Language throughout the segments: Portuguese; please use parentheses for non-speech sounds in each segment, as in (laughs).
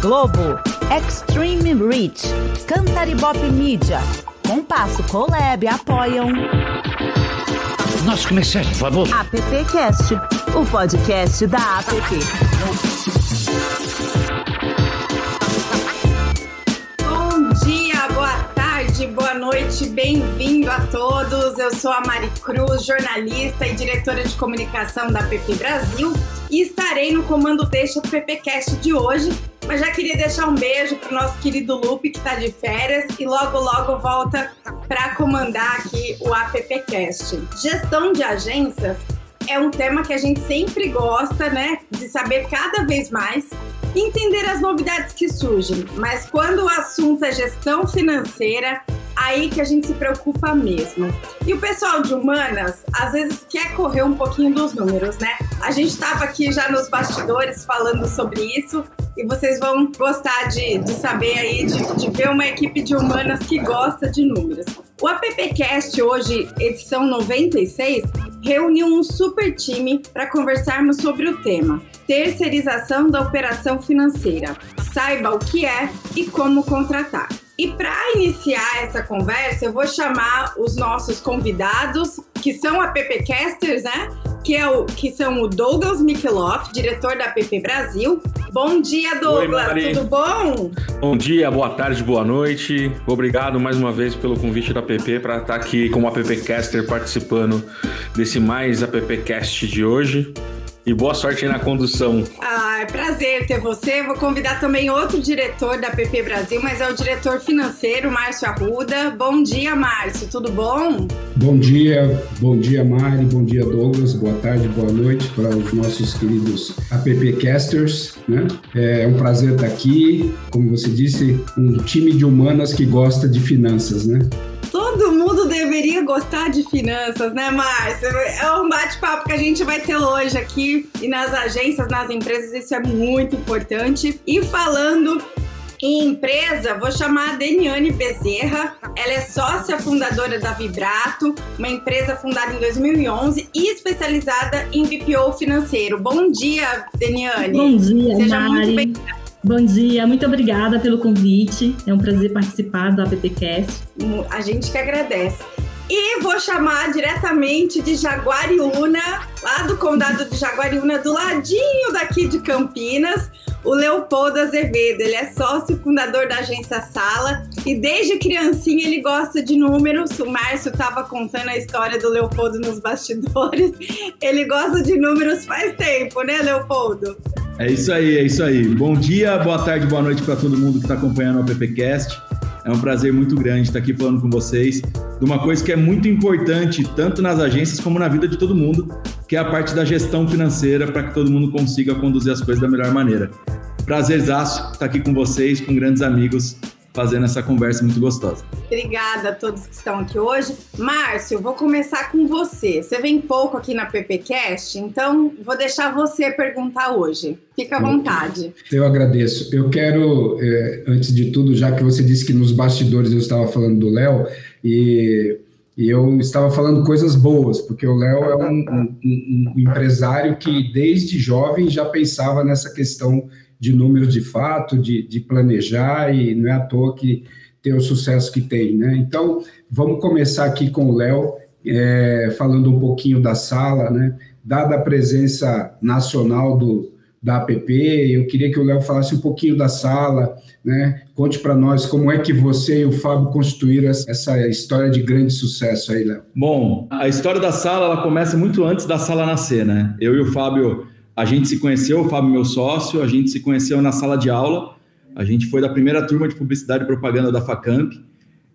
Globo, Extreme Reach, Cantaribop Media, Compasso Colab apoiam. Nosso comerciante, por favor. AppCast, o podcast da App. Bom dia, boa tarde, boa noite, bem-vindo a todos. Eu sou a Mari Cruz, jornalista e diretora de comunicação da PP Brasil e estarei no comando do PPcast de hoje. Mas já queria deixar um beijo para o nosso querido Lupe, que está de férias e logo, logo volta para comandar aqui o AppCast. Gestão de agências é um tema que a gente sempre gosta, né, de saber cada vez mais entender as novidades que surgem. Mas quando o assunto é gestão financeira, aí que a gente se preocupa mesmo. E o pessoal de humanas, às vezes, quer correr um pouquinho dos números, né? A gente estava aqui já nos bastidores falando sobre isso e vocês vão gostar de, de saber aí, de, de ver uma equipe de humanas que gosta de números. O AppCast hoje, edição 96, reuniu um super time para conversarmos sobre o tema terceirização da operação financeira. Saiba o que é e como contratar. E para iniciar essa conversa, eu vou chamar os nossos convidados, que são a PPcasters, né? Que, é o, que são o Douglas Mikeloff, diretor da PP Brasil. Bom dia, Douglas, Oi, tudo bom? Bom dia, boa tarde, boa noite. Obrigado mais uma vez pelo convite da PP para estar aqui como a PPcaster participando desse mais a PPcast de hoje. E boa sorte aí na condução. É prazer ter você. Vou convidar também outro diretor da PP Brasil, mas é o diretor financeiro, Márcio Arruda. Bom dia, Márcio. Tudo bom? Bom dia, bom dia, Mari, bom dia, Douglas. Boa tarde, boa noite para os nossos queridos AppCasters. Né? É um prazer estar aqui. Como você disse, um time de humanas que gosta de finanças, né? Deveria gostar de finanças, né, Márcia? É um bate-papo que a gente vai ter hoje aqui e nas agências, nas empresas, isso é muito importante. E falando em empresa, vou chamar a Deniane Bezerra. Ela é sócia fundadora da Vibrato, uma empresa fundada em 2011 e especializada em BPO financeiro. Bom dia, Deniane. Bom dia, Seja Mari. muito bem-vinda. Bom dia, muito obrigada pelo convite. É um prazer participar do AppCast. A gente que agradece. E vou chamar diretamente de Jaguariúna, lá do condado de Jaguariúna, do ladinho daqui de Campinas, o Leopoldo Azevedo. Ele é sócio fundador da agência Sala e desde criancinha ele gosta de números. O Márcio estava contando a história do Leopoldo nos bastidores. Ele gosta de números faz tempo, né, Leopoldo? É isso aí, é isso aí. Bom dia, boa tarde, boa noite para todo mundo que está acompanhando o PPcast. É um prazer muito grande estar aqui falando com vocês de uma coisa que é muito importante, tanto nas agências como na vida de todo mundo, que é a parte da gestão financeira, para que todo mundo consiga conduzir as coisas da melhor maneira. Prazerzaço estar aqui com vocês, com grandes amigos, fazendo essa conversa muito gostosa. Obrigada a todos que estão aqui hoje. Márcio, vou começar com você. Você vem pouco aqui na PPcast, então vou deixar você perguntar hoje. Fica à vontade. Eu agradeço. Eu quero, eh, antes de tudo, já que você disse que nos bastidores eu estava falando do Léo, e, e eu estava falando coisas boas, porque o Léo é um, um- um- um empresário que desde jovem já pensava nessa questão de números de fato, de, de planejar, e não é à toa que tem o sucesso que tem, né? Então, vamos começar aqui com o Léo, eh, falando um pouquinho da sala, né? Dada a presença nacional do, da APP, eu queria que o Léo falasse um pouquinho da sala, né? Conte para nós como é que você e o Fábio constituíram essa- essa história de grande sucesso aí, Léo. Bom, a história da sala ela começa muito antes da sala nascer, né? Eu e o Fábio, a gente se conheceu, o Fábio meu sócio, a gente se conheceu na sala de aula. A gente foi da primeira turma de publicidade e propaganda da Facamp.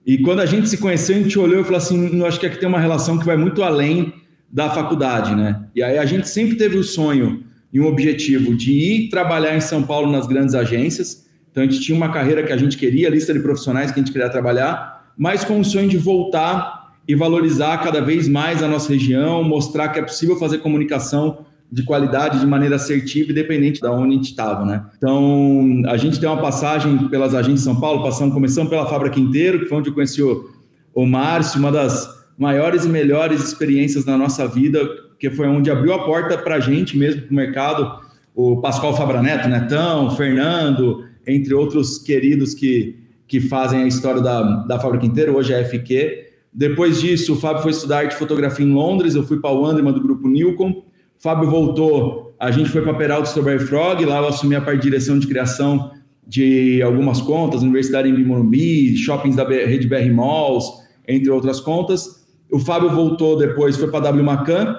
E quando a gente se conheceu, a gente olhou e falou assim: acho que aqui tem uma relação que vai muito além da faculdade, né? E aí a gente sempre teve o sonho e um objetivo de ir trabalhar em São Paulo nas grandes agências. Então a gente tinha uma carreira que a gente queria, lista de profissionais que a gente queria trabalhar, mas com o sonho de voltar e valorizar cada vez mais a nossa região, mostrar que é possível fazer comunicação de qualidade de maneira assertiva, independente de onde a gente estava, né? Então, a gente tem uma passagem pelas agências de São Paulo, passamos, começamos pela Fábrica Inteiro, que foi onde eu conheci o, o Márcio, uma das maiores e melhores experiências na nossa vida, que foi onde abriu a porta para a gente mesmo, para o mercado, o Pascoal Fabraneto, Netão, Fernando, entre outros queridos que, que fazem a história da, da fábrica inteira, hoje é FQ. Depois disso, o Fábio foi estudar arte e fotografia em Londres, eu fui para o Anderman do grupo Newcom. Fábio voltou, a gente foi para Peralta Strawberry Frog, lá eu assumi a parte de direção de criação de algumas contas, Universidade em Morumbi, shoppings da Rede BR Malls, entre outras contas. O Fábio voltou depois, foi para W Macan,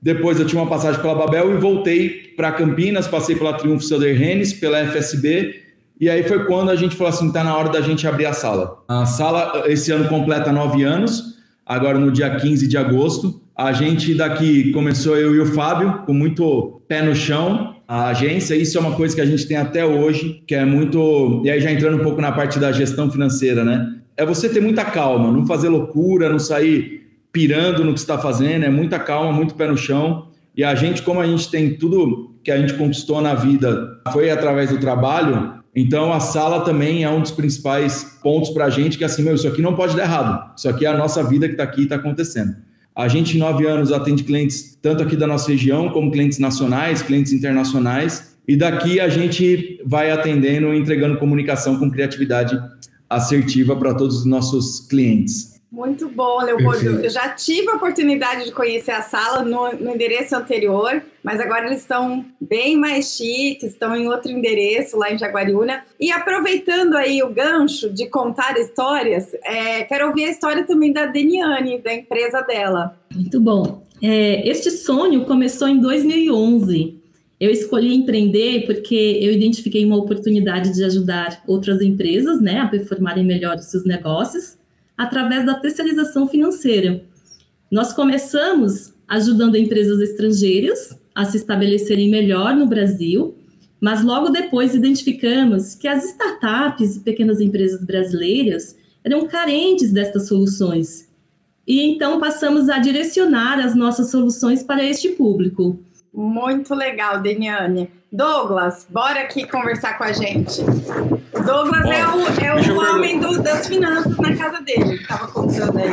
depois eu tinha uma passagem pela Babel e voltei para Campinas, passei pela Triunfo Söder Rennes, pela FSB, e aí foi quando a gente falou assim, tá na hora da gente abrir a sala. A sala esse ano completa nove anos, agora no dia 15 de agosto. A gente daqui começou eu e o Fábio, com muito pé no chão, a agência, isso é uma coisa que a gente tem até hoje, que é muito. E aí, já entrando um pouco na parte da gestão financeira, né? É você ter muita calma, não fazer loucura, não sair pirando no que está fazendo, é muita calma, muito pé no chão. E a gente, como a gente tem tudo que a gente conquistou na vida, foi através do trabalho, então a sala também é um dos principais pontos para a gente, que é assim, meu, isso aqui não pode dar errado. Isso aqui é a nossa vida que está aqui e está acontecendo. A gente, em nove anos, atende clientes tanto aqui da nossa região, como clientes nacionais, clientes internacionais. E daqui a gente vai atendendo e entregando comunicação com criatividade assertiva para todos os nossos clientes. Muito bom, Leopoldo. Eu já tive a oportunidade de conhecer a sala no, no, endereço anterior, mas agora eles estão bem mais chiques, estão em outro endereço lá em Jaguariúna. E aproveitando aí o gancho de contar histórias, é, quero ouvir a história também da Deniane, da empresa dela. Muito bom. É, este sonho começou em 2011. Eu escolhi empreender porque eu identifiquei uma oportunidade de ajudar outras empresas né, a performarem melhor os seus negócios através da terceirização financeira. Nós começamos ajudando empresas estrangeiras a se estabelecerem melhor no Brasil, mas logo depois identificamos que as startups e pequenas empresas brasileiras eram carentes destas soluções. E então passamos a direcionar as nossas soluções para este público. Muito legal, Deniane. Douglas, bora aqui conversar com a gente. Douglas Bom, é o, é o homem do, das finanças na casa dele, estava contando aí.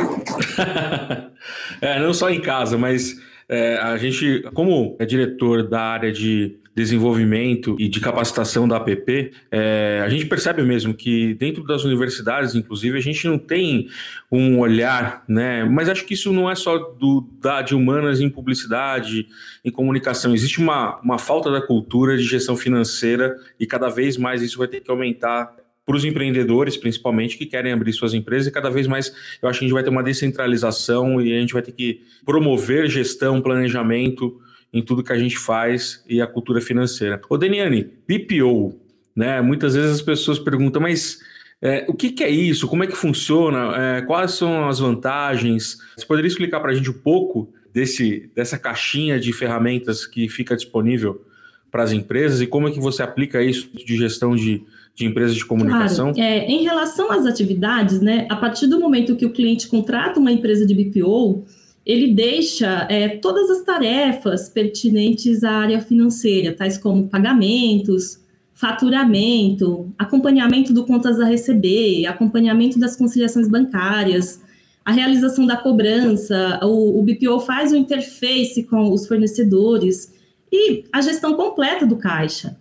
(laughs) é, não só em casa, mas é, a gente, como é diretor da área de desenvolvimento e de capacitação da APP, é, a gente percebe mesmo que dentro das universidades, inclusive, a gente não tem um olhar, né? Mas acho que isso não é só do, da, de humanas em publicidade, em comunicação. Existe uma, uma falta da cultura de gestão financeira e cada vez mais isso vai ter que aumentar para os empreendedores, principalmente, que querem abrir suas empresas, e cada vez mais eu acho que a gente vai ter uma descentralização e a gente vai ter que promover gestão, planejamento em tudo que a gente faz e a cultura financeira. Ô, Deniane, BPO, né? Muitas vezes as pessoas perguntam, mas é, o que, que, é isso? Como é que funciona? É, quais são as vantagens? Você poderia explicar para a gente um pouco desse, dessa caixinha de ferramentas que fica disponível para as empresas e como é que você aplica isso de gestão de, de empresas de comunicação? Claro. É, em relação às atividades, né, a partir do momento que o cliente contrata uma empresa de BPO, ele deixa é, todas as tarefas pertinentes à área financeira, tais como pagamentos, faturamento, acompanhamento do contas a receber, acompanhamento das conciliações bancárias, a realização da cobrança, o, o BPO faz o interface com os fornecedores e a gestão completa do caixa.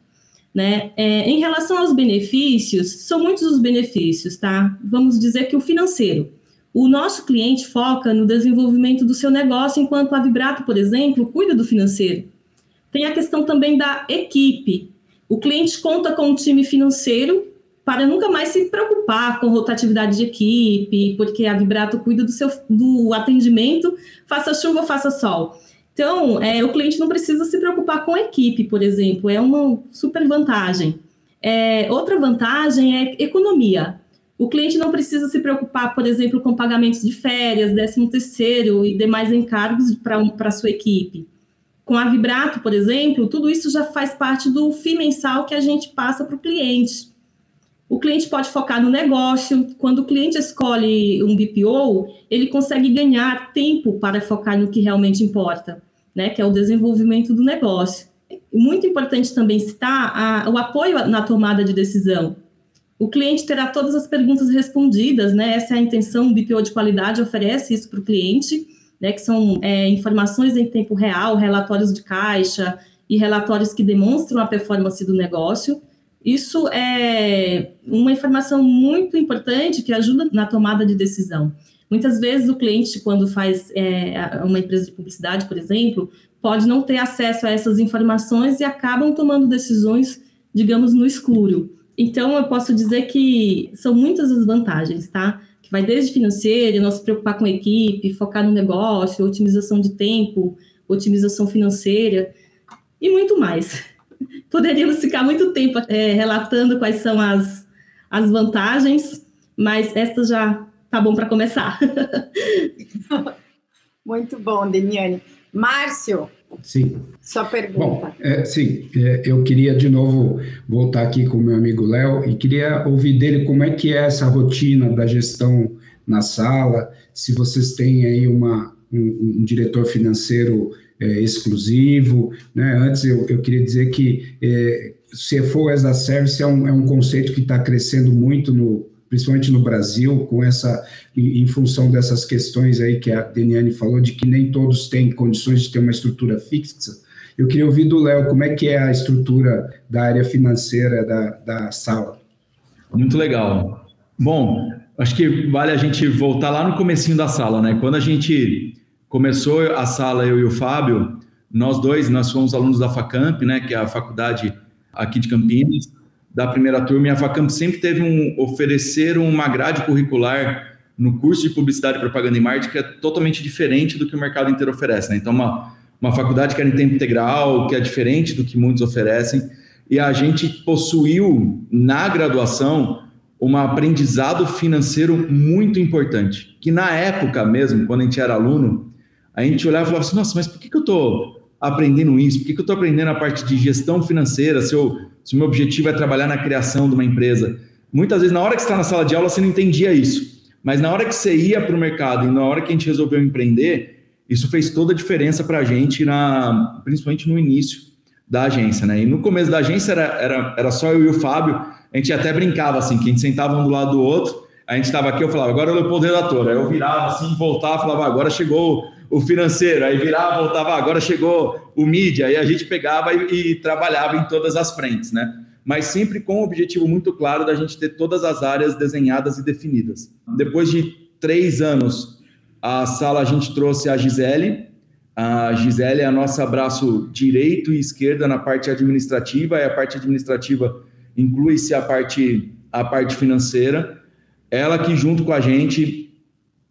Né? É, em relação aos benefícios, são muitos os benefícios, tá? Vamos dizer que o financeiro o nosso cliente foca no desenvolvimento do seu negócio, enquanto a Vibrato, por exemplo, cuida do financeiro. Tem a questão também da equipe. O cliente conta com um time financeiro para nunca mais se preocupar com rotatividade de equipe, porque a Vibrato cuida do seu do atendimento, faça chuva faça sol. Então, é, o cliente não precisa se preocupar com a equipe, por exemplo, é uma super vantagem. É, outra vantagem é economia. O cliente não precisa se preocupar, por exemplo, com pagamentos de férias, décimo terceiro e demais encargos para a sua equipe. Com a Vibrato, por exemplo, tudo isso já faz parte do FII mensal que a gente passa para o cliente. O cliente pode focar no negócio. Quando o cliente escolhe um BPO, ele consegue ganhar tempo para focar no que realmente importa, né? que é o desenvolvimento do negócio. Muito importante também citar a, o apoio na tomada de decisão. O cliente terá todas as perguntas respondidas, né? Essa é a intenção, o BPO de qualidade oferece isso para o cliente, né? Que são é, informações em tempo real, relatórios de caixa e relatórios que demonstram a performance do negócio. Isso é uma informação muito importante que ajuda na tomada de decisão. Muitas vezes o cliente, quando faz é, uma empresa de publicidade, por exemplo, pode não ter acesso a essas informações e acabam tomando decisões, digamos, no escuro. Então, eu posso dizer que são muitas as vantagens, tá? Que vai desde financeiro, não se preocupar com a equipe, focar no negócio, otimização de tempo, otimização financeira e muito mais. (laughs) Poderíamos ficar muito tempo é, relatando quais são as, as vantagens, mas esta já tá bom para começar. (laughs) muito bom, Deniane. Márcio, Sim. Sua pergunta. Bom, é, sim, é, eu queria de novo voltar aqui com o meu amigo Léo e queria ouvir dele como é que é essa rotina da gestão na sala, se vocês têm aí uma, um, um diretor financeiro é, exclusivo. Né? Antes eu, eu queria dizer que é, CFO as a Service é um, é um conceito que está crescendo muito no, principalmente no Brasil, com essa, em, função dessas questões aí que a Deniane falou, de que nem todos têm condições de ter uma estrutura fixa. Eu queria ouvir do Léo como é que é a estrutura da área financeira da, da sala. Muito legal. Bom, acho que vale a gente voltar lá no comecinho da sala, né? Quando a gente começou a sala, eu e o Fábio, nós dois, nós fomos alunos da FACAMP, né, que é a faculdade aqui de Campinas, da primeira turma, e a FACAMP sempre teve um oferecer uma grade curricular no curso de publicidade, propaganda e marketing que é totalmente diferente do que o mercado inteiro oferece. Né? Então, uma, uma faculdade que era em tempo integral, que é diferente do que muitos oferecem, e a gente possuiu na graduação um aprendizado financeiro muito importante, que na época mesmo, quando a gente era aluno, a gente olhava e falava assim, nossa, mas por que, que eu estou aprendendo isso? Por que, que eu estou aprendendo a parte de gestão financeira se, eu, se o meu objetivo é trabalhar na criação de uma empresa? Muitas vezes, na hora que você está na sala de aula, você não entendia isso. Mas na hora que você ia para o mercado e na hora que a gente resolveu empreender, isso fez toda a diferença para a gente, na, principalmente no início da agência. Né? E no começo da agência era, era, era só eu e o Fábio, a gente até brincava assim, que a gente sentava um do lado do outro, a gente estava aqui, eu falava, agora eu o redator. Aí eu virava assim, voltava, falava, agora chegou o financeiro, aí virava, voltava, agora chegou o mídia, aí a gente pegava e, e, trabalhava em todas as frentes, né? Mas sempre com o objetivo muito claro da gente ter todas as áreas desenhadas e definidas. Depois de três anos, a sala a gente trouxe a Gisele. A Gisele é a nossa braço direito e esquerda na parte administrativa, e a parte administrativa inclui-se a parte, a parte financeira. Ela que junto com a gente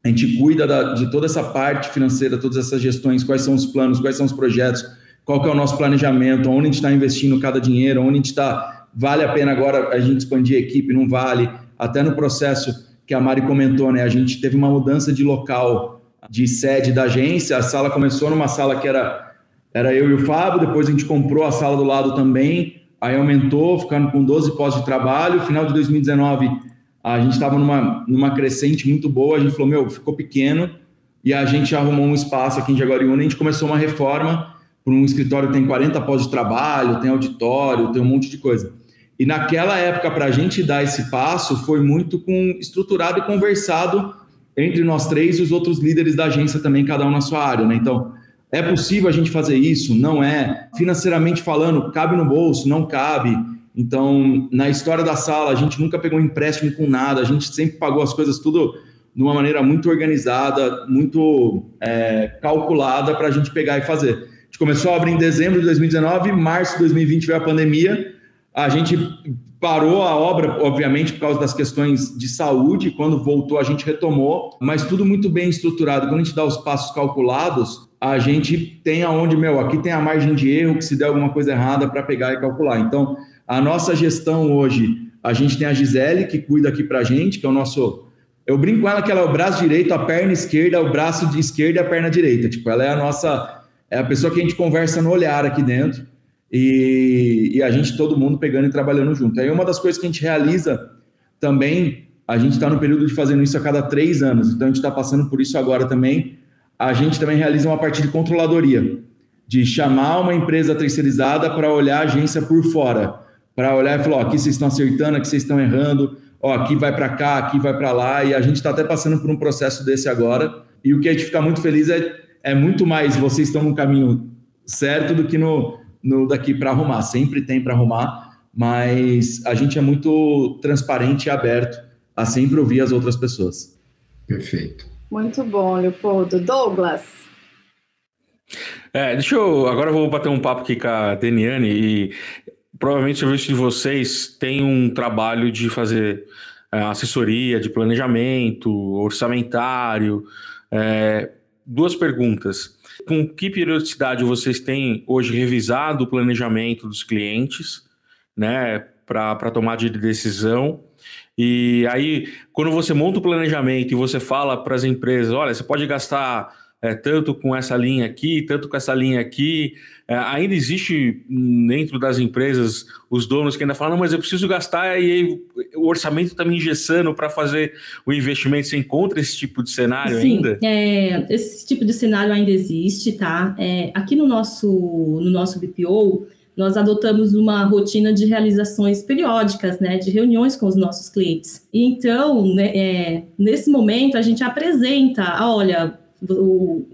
a gente cuida da, de toda essa parte financeira, todas essas gestões, quais são os planos, quais são os projetos, qual que é o nosso planejamento, onde a gente está investindo cada dinheiro, onde a gente está, vale a pena agora a gente expandir a equipe, não vale, até no processo que a Mari comentou, né, a gente teve uma mudança de local, de sede da agência, a sala começou numa sala que era, era eu e o Fábio, depois a gente comprou a sala do lado também, aí aumentou, ficando com 12 postos de trabalho, final de 2019 a gente estava numa, numa crescente muito boa, a gente falou, meu, ficou pequeno, e a gente arrumou um espaço aqui em Jaguariúna, a gente começou uma reforma para um escritório que tem 40 pós de trabalho, tem auditório, tem um monte de coisa. E naquela época, para a gente dar esse passo, foi muito com, estruturado e conversado entre nós três e os outros líderes da agência também, cada um na sua área, né? Então, é possível a gente fazer isso? Não é. Financeiramente falando, cabe no bolso? Não cabe. Então, na história da sala, a gente nunca pegou empréstimo com nada, a gente sempre pagou as coisas tudo de uma maneira muito organizada, muito é, calculada para a gente pegar e fazer. A gente começou a abrir em dezembro de 2019, março de 2020 veio a pandemia, a gente parou a obra, obviamente, por causa das questões de saúde, quando voltou a gente retomou, mas tudo muito bem estruturado. Quando a gente dá os passos calculados, a gente tem aonde, meu, aqui tem a margem de erro, que se der alguma coisa errada para pegar e calcular. Então, a nossa gestão hoje, a gente tem a Gisele, que cuida aqui para a gente, que é o nosso. Eu brinco com ela que ela é o braço direito, a perna esquerda, o braço de esquerda e a perna direita. Tipo, ela é a nossa. É a pessoa que a gente conversa no olhar aqui dentro. E, e a gente, todo mundo pegando e trabalhando junto. Aí uma das coisas que a gente realiza também, a gente está no período de fazendo isso a cada três anos, então a gente está passando por isso agora também. A gente também realiza uma parte de controladoria, de chamar uma empresa terceirizada para olhar a agência por fora para olhar e falar: ó, aqui vocês estão acertando, aqui vocês estão errando, ó, aqui vai para cá, aqui vai para lá, e a gente está até passando por um processo desse agora. E o que a gente fica muito feliz é, é muito mais vocês estão no caminho certo do que no, no daqui para arrumar. Sempre tem para arrumar, mas a gente é muito transparente e aberto a sempre ouvir as outras pessoas. Perfeito. Muito bom, Leopoldo. Douglas. É, deixa eu. Agora eu vou bater um papo aqui com a Deniane e provavelmente o serviço de vocês tem um trabalho de fazer é, assessoria de planejamento, orçamentário. É, duas perguntas. Com que periodicidade vocês têm hoje revisado o planejamento dos clientes, né, para tomar de decisão? E aí, quando você monta o planejamento e você fala para as empresas, olha, você pode gastar é, tanto com essa linha aqui, tanto com essa linha aqui. É, ainda existe dentro das empresas os donos que ainda falam, mas eu preciso gastar e aí o orçamento está me engessando para fazer o investimento. Você encontra esse tipo de cenário Sim, ainda? É, esse tipo de cenário ainda existe, tá? É, aqui no nosso, no nosso BPO, nós adotamos uma rotina de realizações periódicas, né, de reuniões com os nossos clientes. E então, né, é, nesse momento, a gente apresenta, olha, o,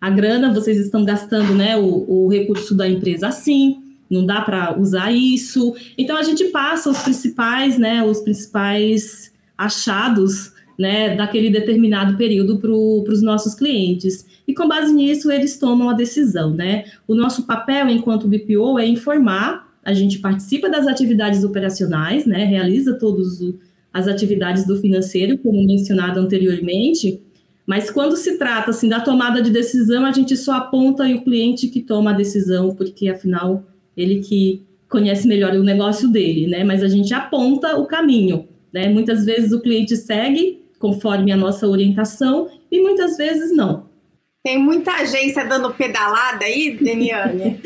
a grana vocês estão gastando, né, o, o recurso da empresa assim, não dá para usar isso. Então a gente passa os principais, né, os principais achados, né, daquele determinado período para os nossos clientes. E com base nisso eles tomam a decisão, né? O nosso papel enquanto BPO é informar. A gente participa das atividades operacionais, né, realiza todas as atividades do financeiro, como mencionado anteriormente, mas quando se trata assim da tomada de decisão, a gente só aponta e o cliente que toma a decisão, porque afinal ele que conhece melhor o negócio dele, né? Mas a gente aponta o caminho, né? Muitas vezes o cliente segue conforme a nossa orientação e muitas vezes não. Tem muita agência dando pedalada aí, Deniane?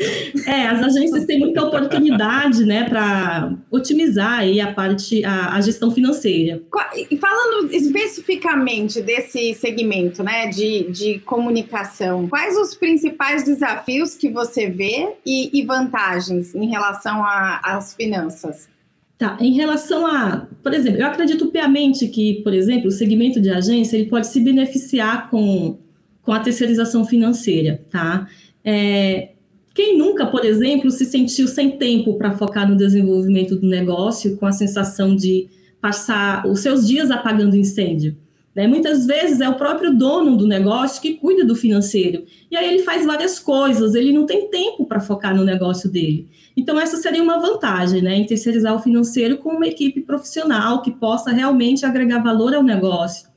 é, as agências têm muita oportunidade, né, para otimizar aí a parte, a, a, gestão financeira. E falando especificamente desse segmento, né, de, de comunicação, quais os principais desafios que você vê e, e vantagens em relação às finanças? Tá, em relação a, por exemplo, eu acredito piamente que, por exemplo, o segmento de agência ele pode se beneficiar com com a terceirização financeira, tá? É, quem nunca, por exemplo, se sentiu sem tempo para focar no desenvolvimento do negócio, com a sensação de passar os seus dias apagando incêndio? Né? Muitas vezes é o próprio dono do negócio que cuida do financeiro. E aí ele faz várias coisas, ele não tem tempo para focar no negócio dele. Então, essa seria uma vantagem, né? Em terceirizar o financeiro com uma equipe profissional que possa realmente agregar valor ao negócio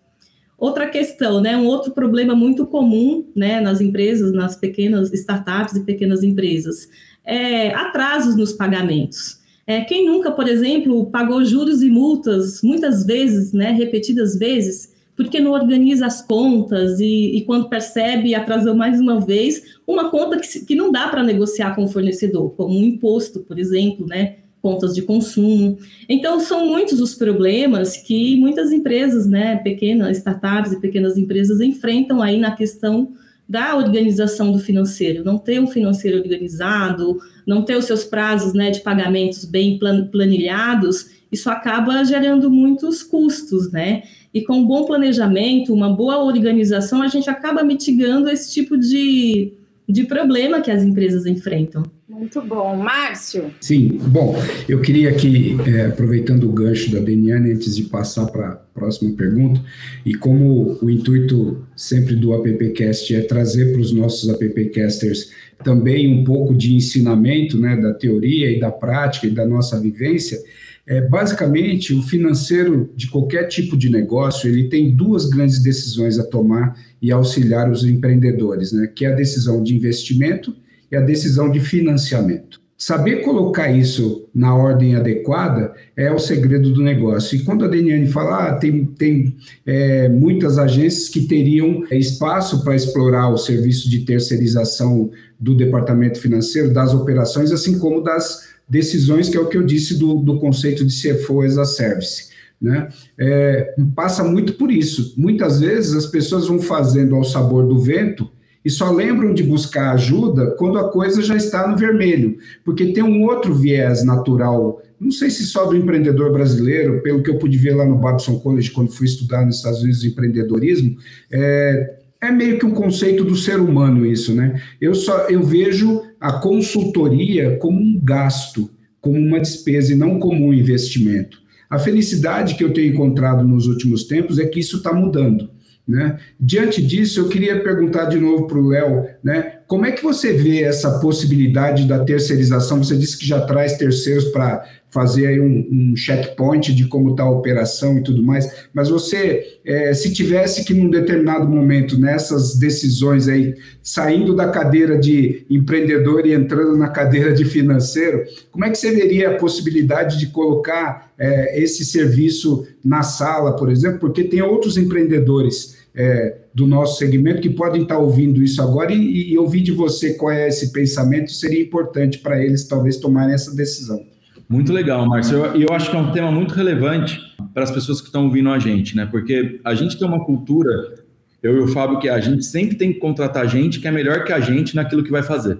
Outra questão, né, um outro problema muito comum né, nas empresas, nas pequenas startups e pequenas empresas, é atrasos nos pagamentos. É, quem nunca, por exemplo, pagou juros e multas muitas vezes, né, repetidas vezes, porque não organiza as contas e, e quando percebe, atrasou mais uma vez, uma conta que, que não dá para negociar com o fornecedor, como um imposto, por exemplo, né, contas de consumo. Então, são muitos os problemas que muitas empresas, né, pequenas startups e pequenas empresas enfrentam aí na questão da organização do financeiro, não ter um financeiro organizado, não ter os seus prazos né, de pagamentos bem planilhados, isso acaba gerando muitos custos, né? E com um bom planejamento, uma boa organização, a gente acaba mitigando esse tipo de, de problema que as empresas enfrentam. Muito bom. Márcio? Sim, bom, eu queria aqui, é, aproveitando o gancho da Deniane, antes de passar para a próxima pergunta, e como o intuito sempre do AppCast é trazer para os nossos AppCasters também um pouco de ensinamento né, da teoria e da prática e da nossa vivência, é, basicamente, o financeiro de qualquer tipo de negócio, ele tem duas grandes decisões a tomar e auxiliar os empreendedores, né, que é a decisão de investimento e a decisão de financiamento. Saber colocar isso na ordem adequada é o segredo do negócio. E quando a Deniane fala, ah, tem, tem é, muitas agências que teriam espaço para explorar o serviço de terceirização do departamento financeiro, das operações, assim como das decisões, que é o que eu disse do, do conceito de CFO as a Service. Né? É, passa muito por isso. Muitas vezes as pessoas vão fazendo ao sabor do vento e só lembram de buscar ajuda quando a coisa já está no vermelho, porque tem um outro viés natural, não sei se só do empreendedor brasileiro, pelo que eu pude ver lá no Babson College quando fui estudar nos Estados Unidos empreendedorismo, é, é meio que um conceito do ser humano isso, né? Eu só eu vejo a consultoria como um gasto como uma despesa e não como um investimento. A felicidade que eu tenho encontrado nos últimos tempos é que isso está mudando. Né? Diante disso, eu queria perguntar de novo para o Léo, né? Como é que você vê essa possibilidade da terceirização? Você disse que já traz terceiros para fazer aí um, um checkpoint de como está a operação e tudo mais, mas você, é, se tivesse que num determinado momento, nessas decisões aí, saindo da cadeira de empreendedor e entrando na cadeira de financeiro, como é que você veria a possibilidade de colocar é, esse serviço na sala, por exemplo? Porque tem outros empreendedores é, do nosso segmento que podem estar ouvindo isso agora e, e ouvir de você qual é esse pensamento seria importante para eles talvez tomarem essa decisão. Muito legal, Márcio. E eu, eu, acho que é um tema muito relevante para as pessoas que estão ouvindo a gente, né? Porque a gente tem uma cultura, eu e o Fábio, que a gente sempre tem que contratar gente que é melhor que a gente naquilo que vai fazer.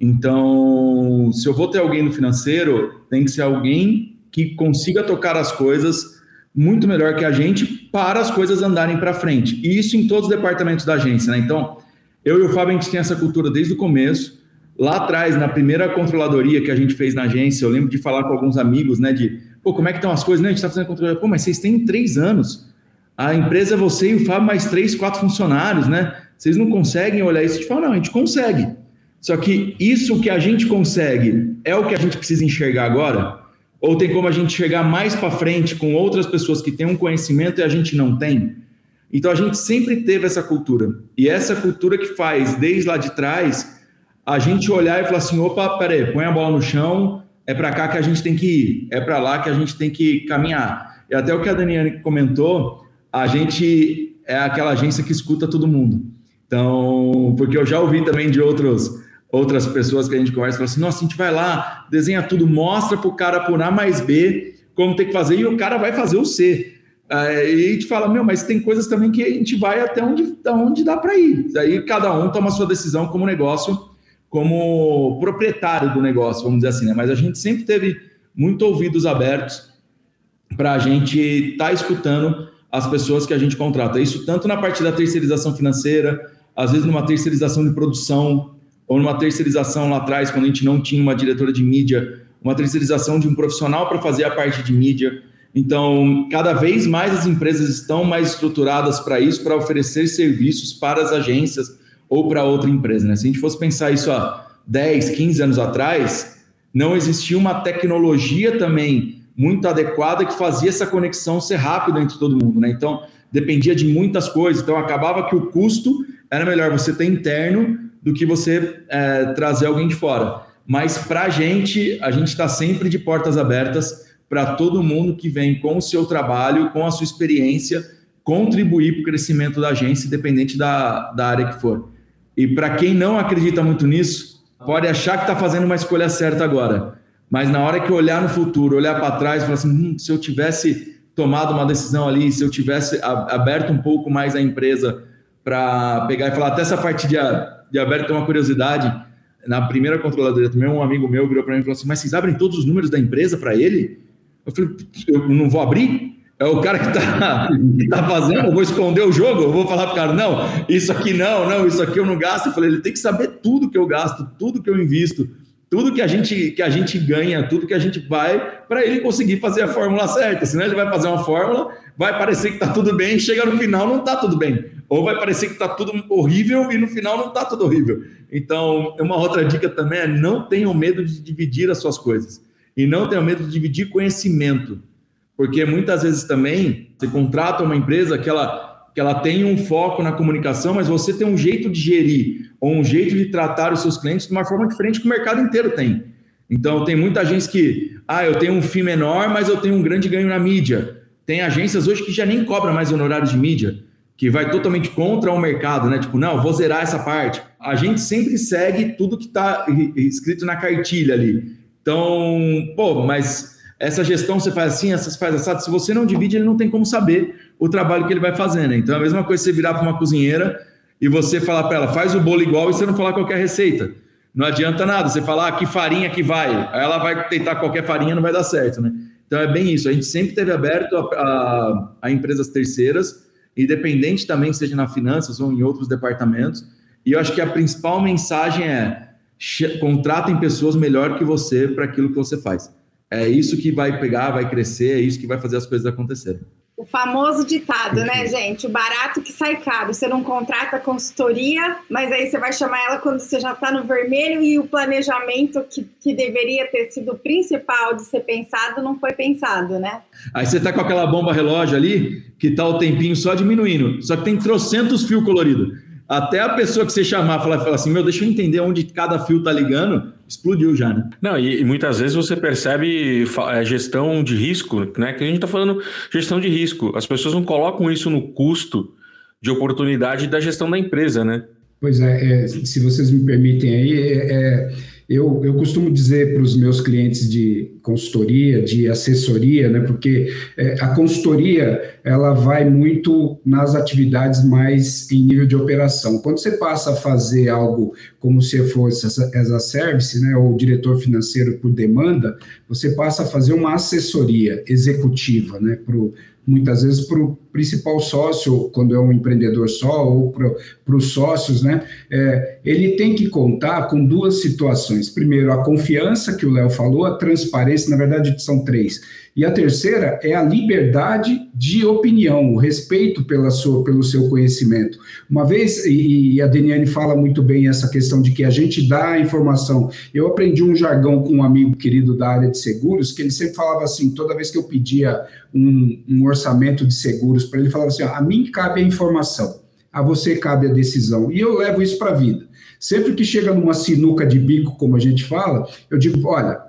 Então, se eu vou ter alguém no financeiro, tem que ser alguém que consiga tocar as coisas muito melhor que a gente para as coisas andarem para frente. E isso em todos os departamentos da agência, né? Então, eu e o Fábio, a gente tem essa cultura desde o começo. Lá atrás, na primeira controladoria que a gente fez na agência, eu lembro de falar com alguns amigos, né, de, pô, como é que estão as coisas? Né, a gente está fazendo controladoria. Pô, mas vocês têm três anos. A empresa é você e o Fábio mais três, quatro funcionários, né? Vocês não conseguem olhar isso e falar, não, a gente consegue. Só que isso que a gente consegue é o que a gente precisa enxergar agora? Ou tem como a gente chegar mais para frente com outras pessoas que têm um conhecimento e a gente não tem? Então a gente sempre teve essa cultura. E essa cultura que faz, desde lá de trás, a gente olhar e falar assim: opa, peraí, põe a bola no chão, é para cá que a gente tem que ir, é para lá que a gente tem que caminhar. E até o que a Daniela comentou, a gente é aquela agência que escuta todo mundo. Então, porque eu já ouvi também de outros, outras pessoas que a gente conversa, falam assim, nossa, a gente vai lá, desenha tudo, mostra para o cara por A mais B como tem que fazer, e o cara vai fazer o C. E a gente fala, meu, mas tem coisas também que a gente vai até onde, onde dá para ir. Aí cada um toma a sua decisão como negócio como proprietário do negócio, vamos dizer assim, né? Mas a gente sempre teve muito ouvidos abertos para a gente estar tá escutando as pessoas que a gente contrata. Isso tanto na parte da terceirização financeira, às vezes numa terceirização de produção, ou numa terceirização lá atrás, quando a gente não tinha uma diretora de mídia, uma terceirização de um profissional para fazer a parte de mídia. Então, cada vez mais as empresas estão mais estruturadas para isso, para oferecer serviços para as agências, ou para outra empresa. Né? Se a gente fosse pensar isso há 10, 15 anos atrás, não existia uma tecnologia também muito adequada que fazia essa conexão ser rápida entre todo mundo. Né? Então, dependia de muitas coisas. Então, acabava que o custo era melhor você ter interno do que você é, trazer alguém de fora. Mas para a gente, a gente está sempre de portas abertas para todo mundo que vem com o seu trabalho, com a sua experiência, contribuir para o crescimento da agência, independente da, da área que for. E para quem não acredita muito nisso, pode achar que está fazendo uma escolha certa agora. Mas na hora que olhar no futuro, olhar para trás falar assim: hum, se eu tivesse tomado uma decisão ali, se eu tivesse aberto um pouco mais a empresa para pegar e falar, até essa parte de, de aberto, uma curiosidade. Na primeira controladoria também, um amigo meu virou para mim e falou assim: Mas vocês abrem todos os números da empresa para ele? Eu falei: Eu não vou abrir? é o cara que está tá fazendo, eu vou esconder o jogo, eu vou falar para o cara, não, isso aqui não, não, isso aqui eu não gasto. Eu falei, ele tem que saber tudo que eu gasto, tudo que eu invisto, tudo que a gente, que a gente ganha, tudo que a gente vai, para ele conseguir fazer a fórmula certa. Senão ele vai fazer uma fórmula, vai parecer que está tudo bem, chega no final não está tudo bem. Ou vai parecer que está tudo horrível e no final não está tudo horrível. Então, uma outra dica também é não tenham medo de dividir as suas coisas. E não tenham medo de dividir conhecimento porque muitas vezes também você contrata uma empresa que ela, que ela tem um foco na comunicação, mas você tem um jeito de gerir ou um jeito de tratar os seus clientes de uma forma diferente que o mercado inteiro tem. Então, tem muita agência que, ah, eu tenho um FII menor, mas eu tenho um grande ganho na mídia. Tem agências hoje que já nem cobram mais honorários de mídia, que vai totalmente contra o mercado, né? Tipo, não, vou zerar essa parte. A gente sempre segue tudo que está escrito na cartilha ali. Então, pô, mas essa gestão você faz assim, essa faz assado. Se você não divide, ele não tem como saber o trabalho que ele vai fazendo. Então, é a mesma coisa você virar para uma cozinheira e você falar para ela, faz o bolo igual e você não falar qualquer receita. Não adianta nada. Você falar ah, que farinha que vai, aí ela vai tentar qualquer farinha, não vai dar certo, né? Então, é bem isso. A gente sempre teve aberto a, a, a empresas terceiras, independente também seja na finanças ou em outros departamentos. E eu acho que a principal mensagem é contratem pessoas melhor que você para aquilo que você faz. É isso que vai pegar, vai crescer, é isso que vai fazer as coisas acontecerem. O famoso ditado, né, gente? O barato que sai caro. Você não contrata consultoria, mas aí você vai chamar ela quando você já está no vermelho e o planejamento que, que deveria ter sido o principal de ser pensado não foi pensado, né? Aí você está com aquela bomba relógio ali, que está o tempinho só diminuindo, só que tem trocentos fios coloridos. Até a pessoa que você chamar falar, falar assim, meu, deixa eu entender onde cada fio tá ligando, explodiu já, né? Não, e, e muitas vezes você percebe é, gestão de risco, né? Que a gente tá falando gestão de risco. As pessoas não colocam isso no custo de oportunidade da gestão da empresa, né? Pois é, é se vocês me permitem aí, é, é eu, eu costumo dizer para os meus clientes de consultoria, de assessoria, né, porque é, a consultoria ela vai muito nas atividades mais em nível de operação. Quando você passa a fazer algo como se fosse as a service, né, ou diretor financeiro por demanda, você passa a fazer uma assessoria executiva, né, para muitas vezes para o principal sócio, quando é um empreendedor só, ou para os sócios, né? É, ele tem que contar com duas situações. Primeiro, a confiança que o Léo falou, a transparência, na verdade, são três e a terceira é a liberdade de opinião, o respeito pela sua, pelo seu conhecimento. Uma vez, e, a Deniane fala muito bem essa questão de que a gente dá a informação. Eu aprendi um jargão com um amigo querido da área de seguros, que ele sempre falava assim, toda vez que eu pedia um, um orçamento de seguros para ele, falava assim, ó, a mim cabe a informação, a você cabe a decisão. E eu levo isso para a vida. Sempre que chega numa sinuca de bico, como a gente fala, eu digo, olha,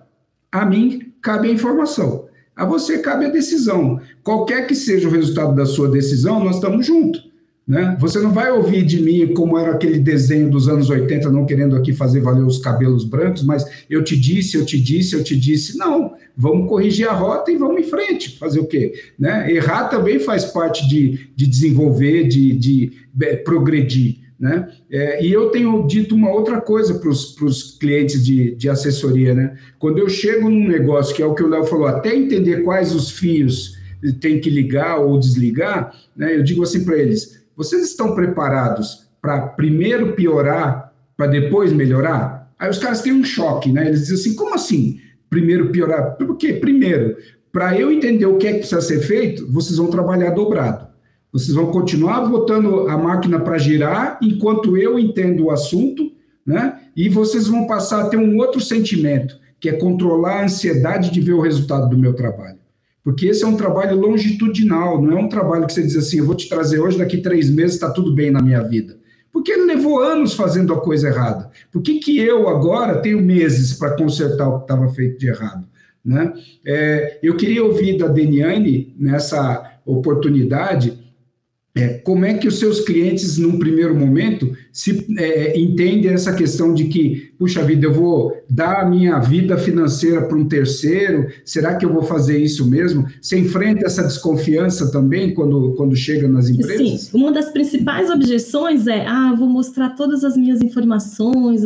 a mim cabe a informação a você cabe a decisão. Qualquer que seja o resultado da sua decisão, nós estamos juntos. Né? Você não vai ouvir de mim como era aquele desenho dos anos 80, não querendo aqui fazer valer os cabelos brancos, mas eu te disse, eu te disse, eu te disse. Não, vamos corrigir a rota e vamos em frente. Fazer o quê? Né? Errar também faz parte de, de desenvolver, de, de, é, progredir. Né? É, e eu tenho dito uma outra coisa para os clientes de, de assessoria. Né? Quando eu chego num negócio, que é o que o Léo falou, até entender quais os fios tem que ligar ou desligar, né, eu digo assim para eles: vocês estão preparados para primeiro piorar, para depois melhorar? Aí os caras têm um choque, né? Eles dizem assim: como assim? Primeiro piorar? Por quê? Primeiro, para eu entender o que é que precisa ser feito, vocês vão trabalhar dobrado. Vocês vão continuar botando a máquina para girar enquanto eu entendo o assunto, né? E vocês vão passar a ter um outro sentimento, que é controlar a ansiedade de ver o resultado do meu trabalho. Porque esse é um trabalho longitudinal, não é um trabalho que você diz assim, eu vou te trazer hoje, daqui três meses está tudo bem na minha vida. Porque ele levou anos fazendo a coisa errada. Por que, que eu agora tenho meses para consertar o que estava feito de errado? Né? É, eu queria ouvir da Deniane, nessa oportunidade, é, como é que os seus clientes, num primeiro momento, se é, entendem essa questão de que, puxa vida, eu vou dar a minha vida financeira para um terceiro? Será que eu vou fazer isso mesmo? Você enfrenta essa desconfiança também quando, quando chega nas empresas? Sim, uma das principais objeções é: ah, vou mostrar todas as minhas informações,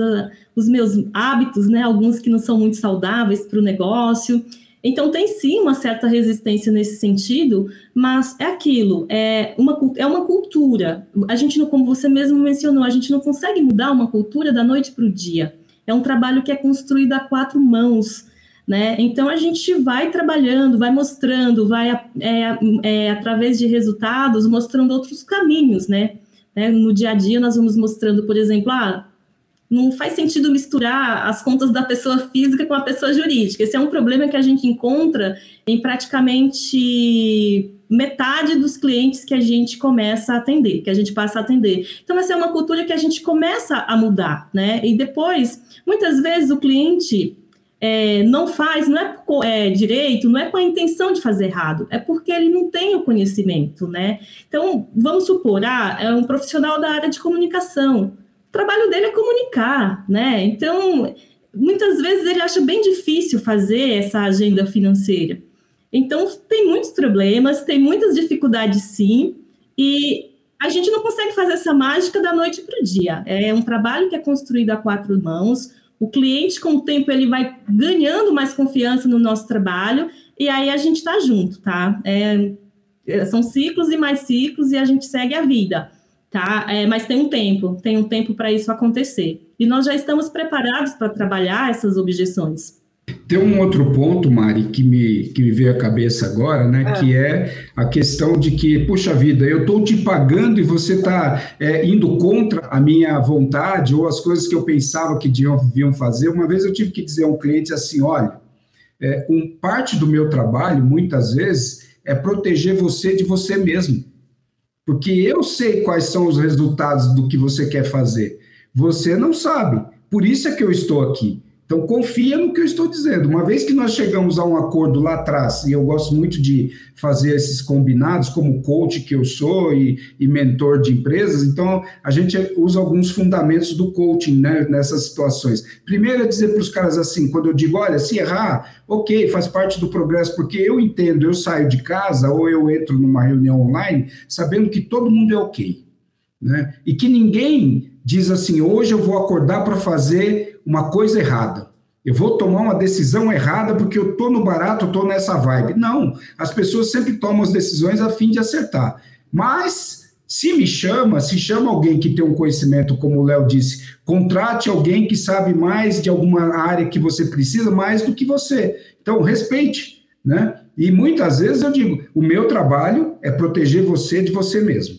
os meus hábitos, né? Alguns que não são muito saudáveis para o negócio. Então, tem sim uma certa resistência nesse sentido, mas é aquilo, é uma, é uma cultura. A gente, não, como você mesmo mencionou, a gente não consegue mudar uma cultura da noite para o dia. É um trabalho que é construído a quatro mãos. Né? Então a gente vai trabalhando, vai mostrando, vai é, é, através de resultados mostrando outros caminhos, né? né? No dia a dia nós vamos mostrando, por exemplo, ah, não faz sentido misturar as contas da pessoa física com a pessoa jurídica. Esse é um problema que a gente encontra em praticamente metade dos clientes que a gente começa a atender, que a gente passa a atender. Então, essa é uma cultura que a gente começa a mudar, né? E depois, muitas vezes o cliente é, não faz, não é, é, direito, não é com a intenção de fazer errado, é porque ele não tem o conhecimento, né? Então, vamos supor, ah, é um profissional da área de comunicação trabalho dele é comunicar, né? Então, muitas vezes ele acha bem difícil fazer essa agenda financeira. Então, tem muitos problemas, tem muitas dificuldades, sim, e a gente não consegue fazer essa mágica da noite para o dia. É um trabalho que é construído a quatro mãos. O cliente, com o tempo, ele vai ganhando mais confiança no nosso trabalho, e aí a gente está junto, tá? É, são ciclos e mais ciclos, e a gente segue a vida. Tá? É, mas tem um tempo, tem um tempo para isso acontecer. E nós já estamos preparados para trabalhar essas objeções. Tem um outro ponto, Mari, que me, que me veio à cabeça agora, né? É. Que é a questão de que, puxa vida, eu estou te pagando e você está é, indo contra a minha vontade ou as coisas que eu pensava que deviam fazer. Uma vez eu tive que dizer a um cliente assim: olha, é, um, parte do meu trabalho, muitas vezes, é proteger você de você mesmo. Porque eu sei quais são os resultados do que você quer fazer. Você não sabe. Por isso é que eu estou aqui. Então, confia no que eu estou dizendo. Uma vez que nós chegamos a um acordo lá atrás, e eu gosto muito de fazer esses combinados, como coach que eu sou e, e mentor de empresas, então a gente usa alguns fundamentos do coaching né, nessas situações. Primeiro é dizer para os caras assim: quando eu digo, olha, se errar, ok, faz parte do progresso, porque eu entendo, eu saio de casa ou eu entro numa reunião online sabendo que todo mundo é ok. Né? E que ninguém diz assim: hoje eu vou acordar para fazer uma coisa errada. Eu vou tomar uma decisão errada porque eu estou no barato, estou nessa vibe. Não, as pessoas sempre tomam as decisões a fim de acertar. Mas se me chama, se chama alguém que tem um conhecimento, como o Léo disse, contrate alguém que sabe mais de alguma área que você precisa mais do que você. Então, respeite, né? E muitas vezes eu digo, o meu trabalho é proteger você de você mesmo.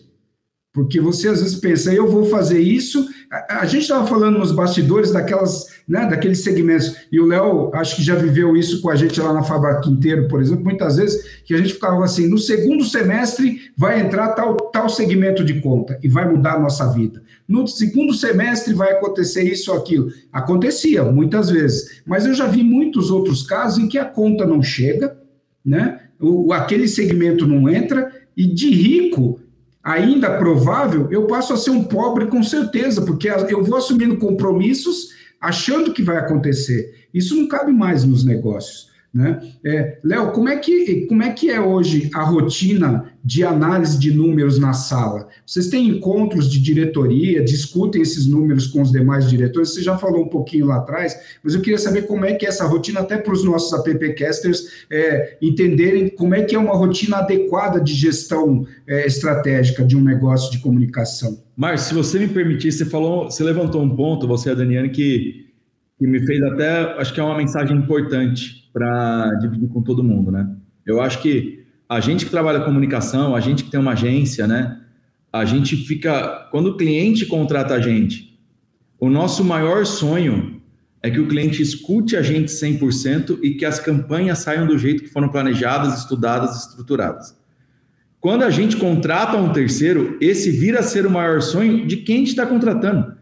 Porque você às vezes pensa, eu vou fazer isso. A, gente estava falando nos bastidores daquelas, né, daqueles segmentos, e o Léo acho que já viveu isso com a gente lá na Fábrica Quinteiro, por exemplo, muitas vezes, que a gente ficava assim, no segundo semestre vai entrar tal, tal segmento de conta e vai mudar a nossa vida. No segundo semestre vai acontecer isso ou aquilo. Acontecia, muitas vezes. Mas eu já vi muitos outros casos em que a conta não chega, né? O, aquele segmento não entra, e de rico ainda provável, eu passo a ser um pobre com certeza, porque eu vou assumindo compromissos achando que vai acontecer. Isso não cabe mais nos negócios. Né? É, Léo, como, é que, como é que é hoje a rotina de análise de números na sala? Vocês têm encontros de diretoria, discutem esses números com os demais diretores? Você já falou um pouquinho lá atrás, mas eu queria saber como é que é essa rotina, até para os nossos appcasters é, entenderem como é que é uma rotina adequada de gestão é, estratégica de um negócio de comunicação. Márcio, se você me permitir, você falou, você levantou um ponto, você e a Daniane, que, que me fez até, acho que é uma mensagem importante para dividir com todo mundo, né? Eu acho que a gente que trabalha comunicação, a gente que tem uma agência, né? A gente fica quando o cliente contrata a gente, o nosso maior sonho é que o cliente escute a gente 100% e que as campanhas saiam do jeito que foram planejadas, estudadas, estruturadas. Quando a gente contrata um terceiro, esse vira a ser o maior sonho de quem está contratando.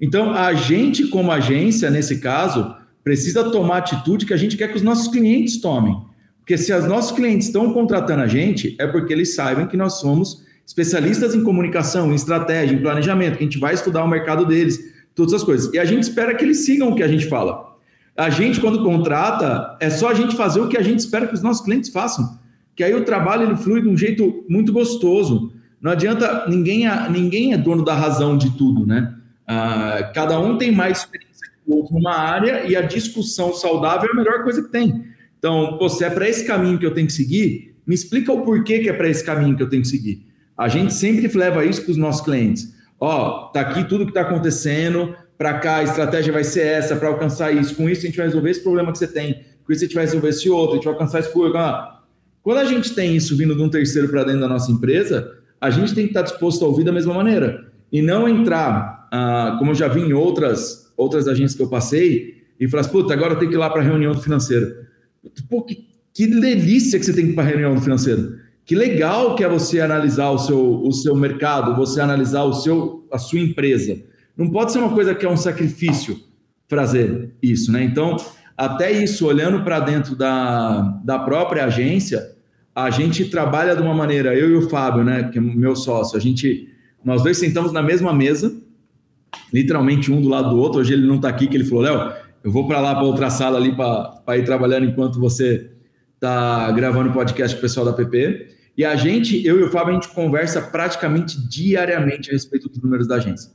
Então, a gente, como agência, nesse caso, precisa tomar atitude que a gente quer que os nossos clientes tomem. Porque se os nossos clientes estão contratando a gente, é porque eles sabem que nós somos especialistas em comunicação, em estratégia, em planejamento, que a gente vai estudar o mercado deles, todas as coisas. E a gente espera que eles sigam o que a gente fala. A gente, quando contrata, é só a gente fazer o que a gente espera que os nossos clientes façam. Que aí o trabalho ele flui de um jeito muito gostoso. Não adianta, ninguém, é, ninguém é dono da razão de tudo, né? Ah, cada um tem mais experiência numa área e a discussão saudável é a melhor coisa que tem. Então, pô, se é para esse caminho que eu tenho que seguir, me explica o porquê que é para esse caminho que eu tenho que seguir. A gente sempre leva isso para os nossos clientes. Ó, tá aqui tudo que está acontecendo, para cá a estratégia vai ser essa, para alcançar isso. Com isso a gente vai resolver esse problema que você tem. Com isso a gente vai resolver esse outro, a gente vai alcançar esse problema. Quando a gente tem isso vindo de um terceiro para dentro da nossa empresa, a gente tem que estar disposto a ouvir da mesma maneira. E não entrar, ah, como eu já vi em outras outras agências que eu passei, e falasse, puta, agora eu tenho que ir lá para a reunião do financeiro. Pô, que, que delícia que você tem que ir para a reunião do financeiro. Que legal que é você analisar o seu, o seu mercado, você analisar o seu, a sua empresa. Não pode ser uma coisa que é um sacrifício fazer isso, né? Então, até isso, olhando para dentro da, da própria agência, a gente trabalha de uma maneira, eu e o Fábio, né, que é meu sócio, a gente, nós dois sentamos na mesma mesa, literalmente um do lado do outro. Hoje ele não está aqui, que ele falou, Léo, eu vou para lá para outra sala ali para ir trabalhando enquanto você está gravando podcast com o pessoal da PP. E a gente, eu e o Fábio, a gente conversa praticamente diariamente a respeito dos números da agência.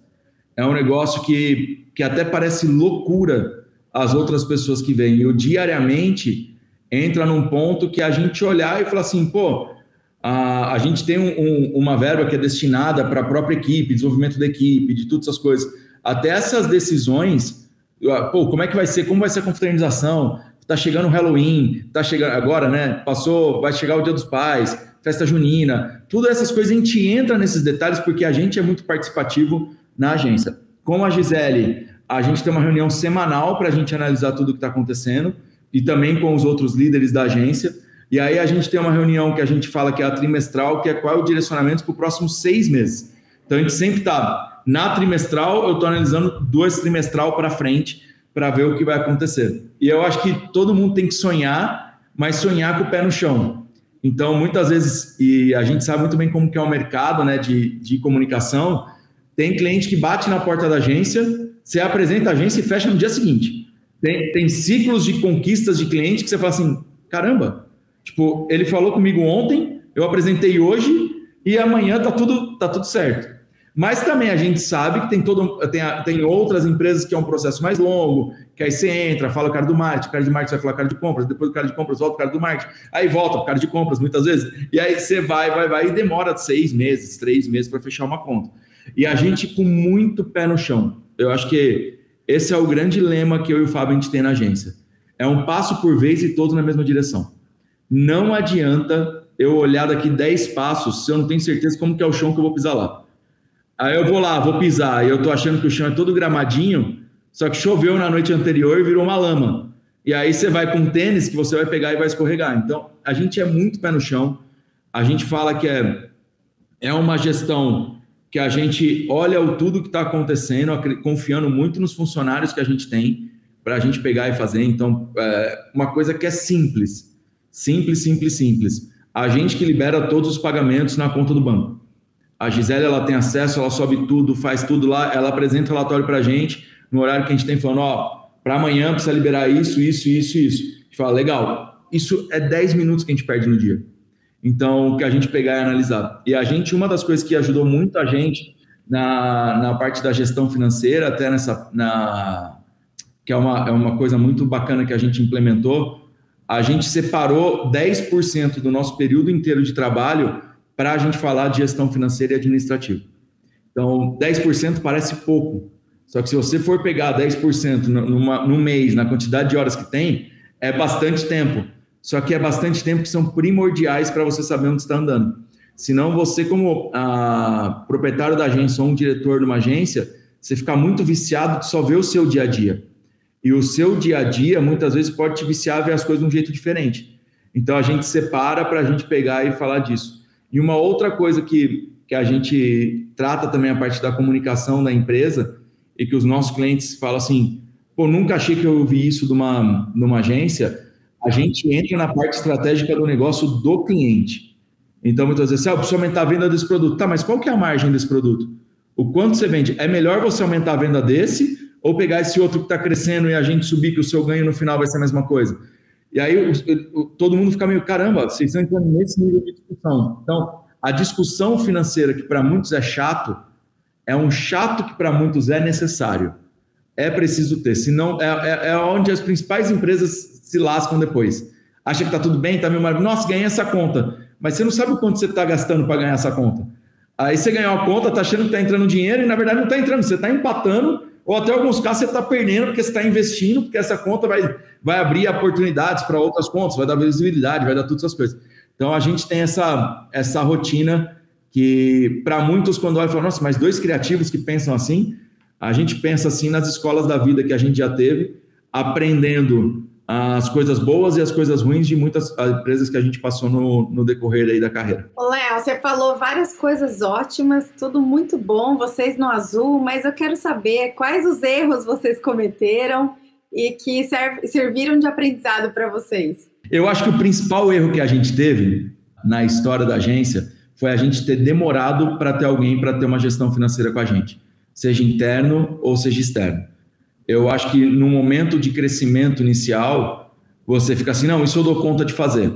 É um negócio que, que até parece loucura às outras pessoas que vêm. E o diariamente entra num ponto que a gente olhar e falar assim, pô, A, a gente tem um, um, uma verba que é destinada para a própria equipe, desenvolvimento da equipe, de todas essas coisas. Até essas decisões, pô, como é que vai ser, como vai ser a confraternização? Tá chegando o Halloween, tá chegando agora, né? Passou, vai chegar o Dia dos Pais, festa junina, todas essas coisas a gente entra nesses detalhes porque a gente é muito participativo na agência. Com a Gisele, a gente tem uma reunião semanal para a gente analisar tudo o que está acontecendo e também com os outros líderes da agência. E aí a gente tem uma reunião que a gente fala que é a trimestral, que é qual é o direcionamento para os próximos seis meses. Então a gente sempre está na trimestral, eu estou analisando duas trimestral para frente para ver o que vai acontecer. E eu acho que todo mundo tem que sonhar, mas sonhar com o pé no chão. Então, muitas vezes, e a gente sabe muito bem como que é o mercado né, de, de comunicação, tem cliente que bate na porta da agência, você apresenta a agência e fecha no dia seguinte. Tem, tem ciclos de conquistas de cliente que você fala assim, caramba, tipo, ele falou comigo ontem, eu apresentei hoje e amanhã tá tudo, tá tudo certo. Mas também a gente sabe que tem, todo, tem, tem outras empresas que é um processo mais longo, que aí você entra, fala o cara do marketing, o cara de marketing vai falar o cara de compras, depois o cara de compras volta o cara do marketing, aí volta o cara de compras muitas vezes, e aí você vai, vai, vai, e demora seis meses, três meses para fechar uma conta. E a gente com muito pé no chão. Eu acho que esse é o grande lema que eu e o Fábio a gente tem na agência. É um passo por vez e todos na mesma direção. Não adianta eu olhar daqui dez passos se eu não tenho certeza como que é o chão que eu vou pisar lá. Aí eu vou lá, vou pisar, e eu tô achando que o chão é todo gramadinho, só que choveu na noite anterior e virou uma lama. E aí você vai com tênis que você vai pegar e vai escorregar. Então, a gente é muito pé no chão. A gente fala que é, é uma gestão que a gente olha o tudo que está acontecendo, confiando muito nos funcionários que a gente tem para a gente pegar e fazer. Então, é uma coisa que é simples. Simples, simples, simples. A gente que libera todos os pagamentos na conta do banco. A Gisele ela tem acesso, ela sobe tudo, faz tudo lá, ela apresenta o relatório para a gente no horário que a gente tem, falando: ó, para amanhã precisa liberar isso, isso, isso, isso. A gente fala: legal, isso é 10 minutos que a gente perde no dia. Então, o que a gente pegar e analisar. E a gente, uma das coisas que ajudou muito a gente na, na parte da gestão financeira, até nessa. Na, que é uma, é uma coisa muito bacana que a gente implementou, a gente separou 10% do nosso período inteiro de trabalho para a gente falar de gestão financeira e administrativa. Então, 10% parece pouco, só que se você for pegar 10% numa, no mês, na quantidade de horas que tem, é bastante tempo. Só que é bastante tempo que são primordiais para você saber onde está andando. Senão, você, como a, proprietário da agência ou um diretor de uma agência, você fica muito viciado de só ver o seu dia a dia. E o seu dia a dia, muitas vezes, pode te viciar a ver as coisas de um jeito diferente. Então, a gente separa para a gente pegar e falar disso. E uma outra coisa que, que a gente trata também a parte da comunicação da empresa e que os nossos clientes falam assim, pô, nunca achei que eu ouvi isso de uma, numa agência, a gente entra na parte estratégica do negócio do cliente. Então, muitas vezes, ah, eu preciso aumentar a venda desse produto. Tá, mas qual que é a margem desse produto? O quanto você vende? É melhor você aumentar a venda desse ou pegar esse outro que está crescendo e a gente subir que o seu ganho no final vai ser a mesma coisa? E aí o, todo mundo fica meio, caramba, vocês estão entrando nesse nível de discussão. Então, a discussão financeira, que para muitos é chato, é um chato que para muitos é necessário. É preciso ter, senão é, é, é onde as principais empresas se lascam depois. Acha que está tudo bem, está meio maravilhoso. Nossa, ganhei essa conta. Mas você não sabe o quanto você está gastando para ganhar essa conta. Aí você ganhou a conta, está achando que está entrando dinheiro e na verdade não está entrando. Você está empatando ou até alguns casos você está perdendo porque você está investindo, porque essa conta vai, vai abrir oportunidades para outras contas, vai dar visibilidade, vai dar todas essas coisas. Então a gente tem essa, essa rotina que, para muitos, quando olha e fala, nossa, mas dois criativos que pensam assim, a gente pensa assim nas escolas da vida que a gente já teve, aprendendo as coisas boas e as coisas ruins de muitas empresas que a gente passou no, no decorrer aí da carreira. Léo, você falou várias coisas ótimas, tudo muito bom, vocês no azul, mas eu quero saber quais os erros vocês cometeram e que serv serviram de aprendizado para vocês. Eu acho que o principal erro que a gente teve na história da agência foi a gente ter demorado para ter alguém para ter uma gestão financeira com a gente, seja interno ou seja externo eu acho que no momento de crescimento inicial, você fica assim, não, isso eu dou conta de fazer.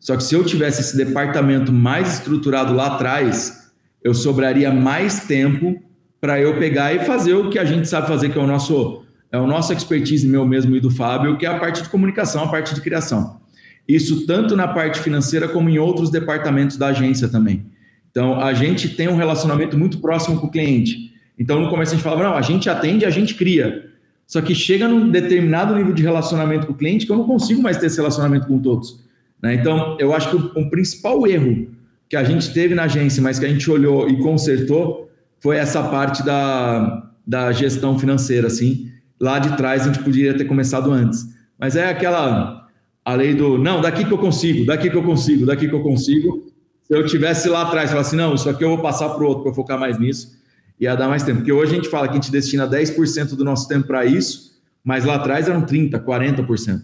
Só que se eu tivesse esse departamento mais estruturado lá atrás, eu sobraria mais tempo para eu pegar e fazer o que a gente sabe fazer, que é o nosso é o nosso expertise meu mesmo e do Fábio, que é a parte de comunicação, a parte de criação. Isso tanto na parte financeira como em outros departamentos da agência também. Então, a gente tem um relacionamento muito próximo com o cliente. Então, no começo a gente falava, não, a gente atende, a gente cria. Só que chega num determinado nível de relacionamento com o cliente que eu não consigo mais ter esse relacionamento com todos. Né? Então, eu acho que o, o principal erro que a gente teve na agência, mas que a gente olhou e consertou, foi essa parte da, da gestão financeira, assim. Lá de trás a gente poderia ter começado antes. Mas é aquela a lei do não, daqui que eu consigo, daqui que eu consigo, daqui que eu consigo. Se eu tivesse lá atrás, falasse, não, isso aqui eu vou passar para o outro para focar mais nisso, ia dar mais tempo. Porque hoje a gente fala que a gente destina 10% do nosso tempo para isso, mas lá atrás eram 30%, 40%.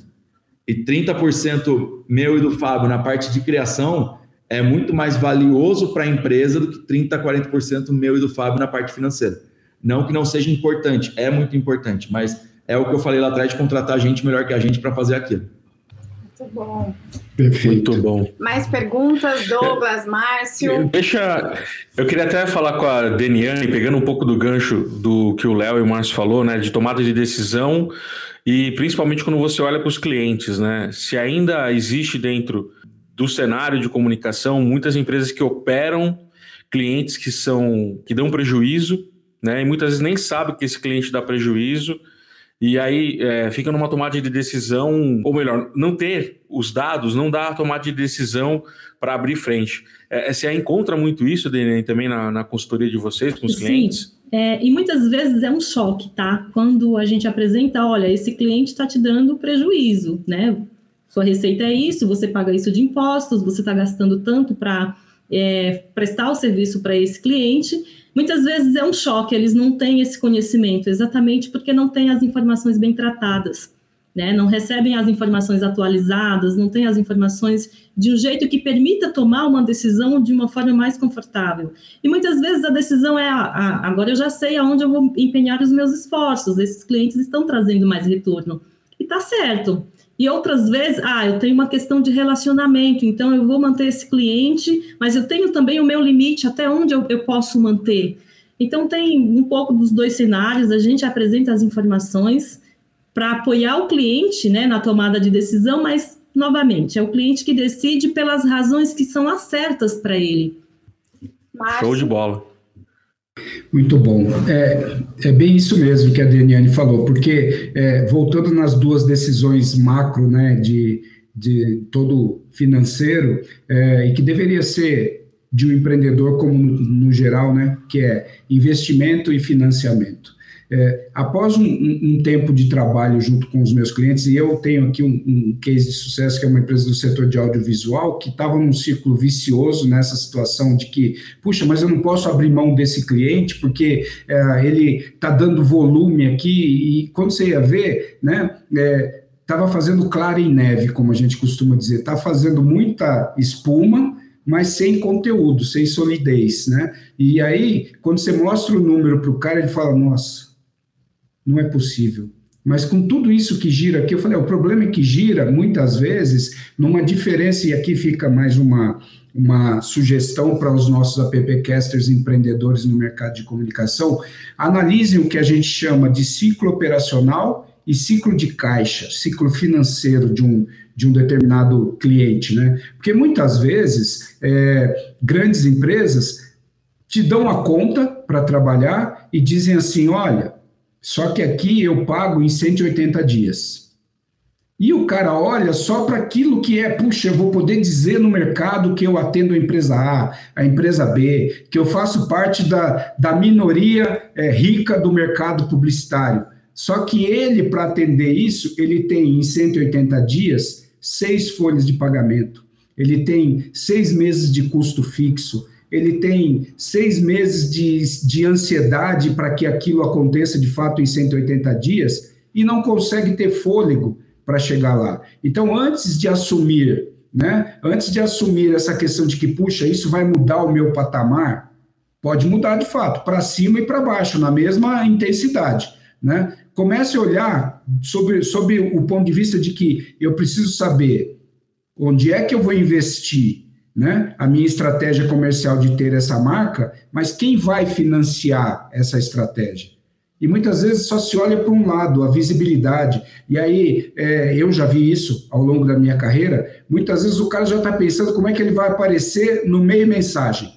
E 30% meu e do Fábio na parte de criação é muito mais valioso para a empresa do que 30%, 40% meu e do Fábio na parte financeira. Não que não seja importante, é muito importante, mas é o que eu falei lá atrás de contratar gente melhor que a gente para fazer aquilo. Muito bom. Perfeito. Muito bom. Mais perguntas, Douglas, Márcio? Deixa. Eu queria até falar com a Deniane, pegando um pouco do gancho do que o Léo e o Márcio falou, né? De tomada de decisão e principalmente quando você olha para os clientes, né? Se ainda existe dentro do cenário de comunicação muitas empresas que operam clientes que são que dão prejuízo, né? E muitas vezes nem sabe que esse cliente dá prejuízo e aí é, fica numa tomada de decisão, ou melhor, não ter os dados não dá a tomada de decisão para abrir frente. É, você encontra muito isso, Dene, também na, na, consultoria de vocês com os Sim. clientes? É, e muitas vezes é um choque, tá? Quando a gente apresenta, olha, esse cliente está te dando prejuízo, né? Sua receita é isso, você paga isso de impostos, você está gastando tanto para é, prestar o serviço para esse cliente Muitas vezes é um choque, eles não têm esse conhecimento, exatamente porque não têm as informações bem tratadas, né? não recebem as informações atualizadas, não têm as informações de um jeito que permita tomar uma decisão de uma forma mais confortável. E muitas vezes a decisão é: ah, agora eu já sei aonde eu vou empenhar os meus esforços, esses clientes estão trazendo mais retorno. E tá certo, e outras vezes, ah, eu tenho uma questão de relacionamento, então eu vou manter esse cliente, mas eu tenho também o meu limite, até onde eu, eu posso manter. Então, tem um pouco dos dois cenários, a gente apresenta as informações para apoiar o cliente né, na tomada de decisão, mas, novamente, é o cliente que decide pelas razões que são as certas para ele. Show de bola. Muito bom. É, é bem isso mesmo que a Daniane falou, porque é, voltando nas duas decisões macro, né, de, de todo financeiro, é, e que deveria ser de um empreendedor como no, no geral, né, que é investimento e financiamento. É, após um, um, tempo de trabalho junto com os meus clientes, e eu tenho aqui um, um case de sucesso, que é uma empresa do setor de audiovisual, que estava num ciclo vicioso nessa situação de que, puxa, mas eu não posso abrir mão desse cliente, porque é, ele está dando volume aqui, e quando você ia ver, né, estava é, fazendo clara em neve, como a gente costuma dizer, está fazendo muita espuma, mas sem conteúdo, sem solidez, né? E aí, quando você mostra o número para o cara, ele fala, nossa, não é possível. Mas com tudo isso que gira aqui, eu falei, o problema é que gira muitas vezes numa diferença, e aqui fica mais uma, uma sugestão para os nossos appcasters empreendedores no mercado de comunicação, analisem o que a gente chama de ciclo operacional e ciclo de caixa, ciclo financeiro de um, de um determinado cliente, né? Porque muitas vezes é, grandes empresas te dão a conta para trabalhar e dizem assim, olha, só que aqui eu pago em 180 dias. E o cara olha só para aquilo que é, puxa, eu vou poder dizer no mercado que eu atendo a empresa A, a empresa B, que eu faço parte da, da minoria é, rica do mercado publicitário. Só que ele, para atender isso, ele tem em 180 dias seis folhas de pagamento, ele tem seis meses de custo fixo, ele tem seis meses de, de ansiedade para que aquilo aconteça de fato em 180 dias e não consegue ter fôlego para chegar lá. Então, antes de assumir, né, antes de assumir essa questão de que, puxa, isso vai mudar o meu patamar, pode mudar de fato, para cima e para baixo, na mesma intensidade. Né? Comece a olhar sobre, sobre o ponto de vista de que eu preciso saber onde é que eu vou investir né, a minha estratégia comercial de ter essa marca, mas quem vai financiar essa estratégia? E muitas vezes só se olha para um lado, a visibilidade. E aí, é, eu já vi isso ao longo da minha carreira. Muitas vezes o cara já está pensando como é que ele vai aparecer no meio mensagem.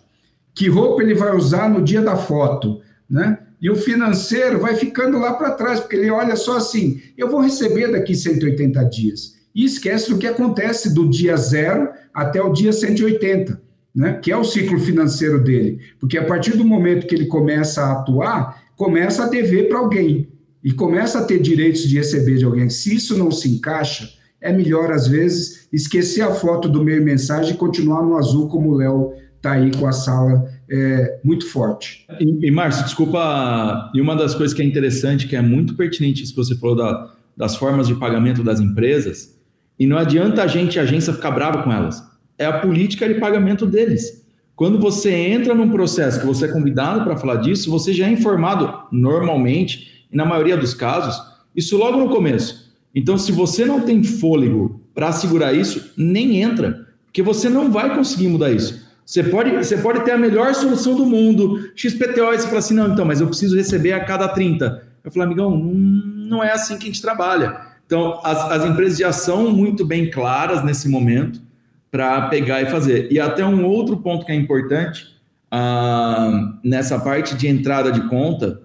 Que roupa ele vai usar no dia da foto, né? E o financeiro vai ficando lá para trás, porque ele olha só assim: eu vou receber daqui 180 dias. E esquece do que acontece do dia zero até o dia 180 né, que é o ciclo financeiro dele. Porque a partir do momento que ele começa a atuar, começa a dever para alguém e começa a ter direitos de receber de alguém. Se isso não se encaixa, é melhor, às vezes, esquecer a foto do meio mensagem e continuar no azul, como o Léo está aí com a sala é, muito forte. E, e Márcio, desculpa, e uma das coisas que é interessante, que é muito pertinente, isso que você falou da, das formas de pagamento das empresas, e não adianta a gente, a agência, ficar brava com elas é a política de pagamento deles. Quando você entra num processo que você é convidado para falar disso, você já é informado normalmente, e na maioria dos casos, isso logo no começo. Então, se você não tem fôlego para segurar isso, nem entra, porque você não vai conseguir mudar isso. Você pode, você pode ter a melhor solução do mundo, XPTO, e você fala assim: não, então, mas eu preciso receber a cada 30. Eu falo, amigão, não é assim que a gente trabalha. Então, as, as empresas já são muito bem claras nesse momento para pegar e fazer. E até um outro ponto que é importante uh, nessa parte de entrada de conta,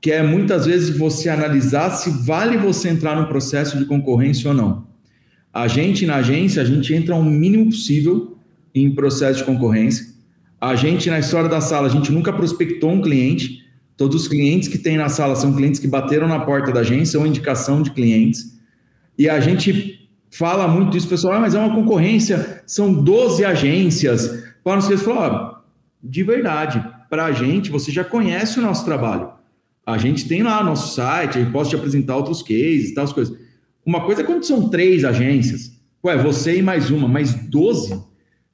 que é muitas vezes você analisar se vale você entrar no processo de concorrência ou não. A gente na agência, a gente entra o mínimo possível em processo de concorrência. A gente na história da sala, a gente nunca prospectou um cliente. Todos os clientes que tem na sala são clientes que bateram na porta da agência ou indicação de clientes. E a gente fala muito isso, pessoal, ah, mas é uma concorrência, são 12 agências. Para não se falar, de verdade, para a gente, você já conhece o nosso trabalho. A gente tem lá nosso site, gente pode te apresentar outros cases tal, as coisas. Uma coisa é quando são três agências, ué, você e mais uma, mais 12.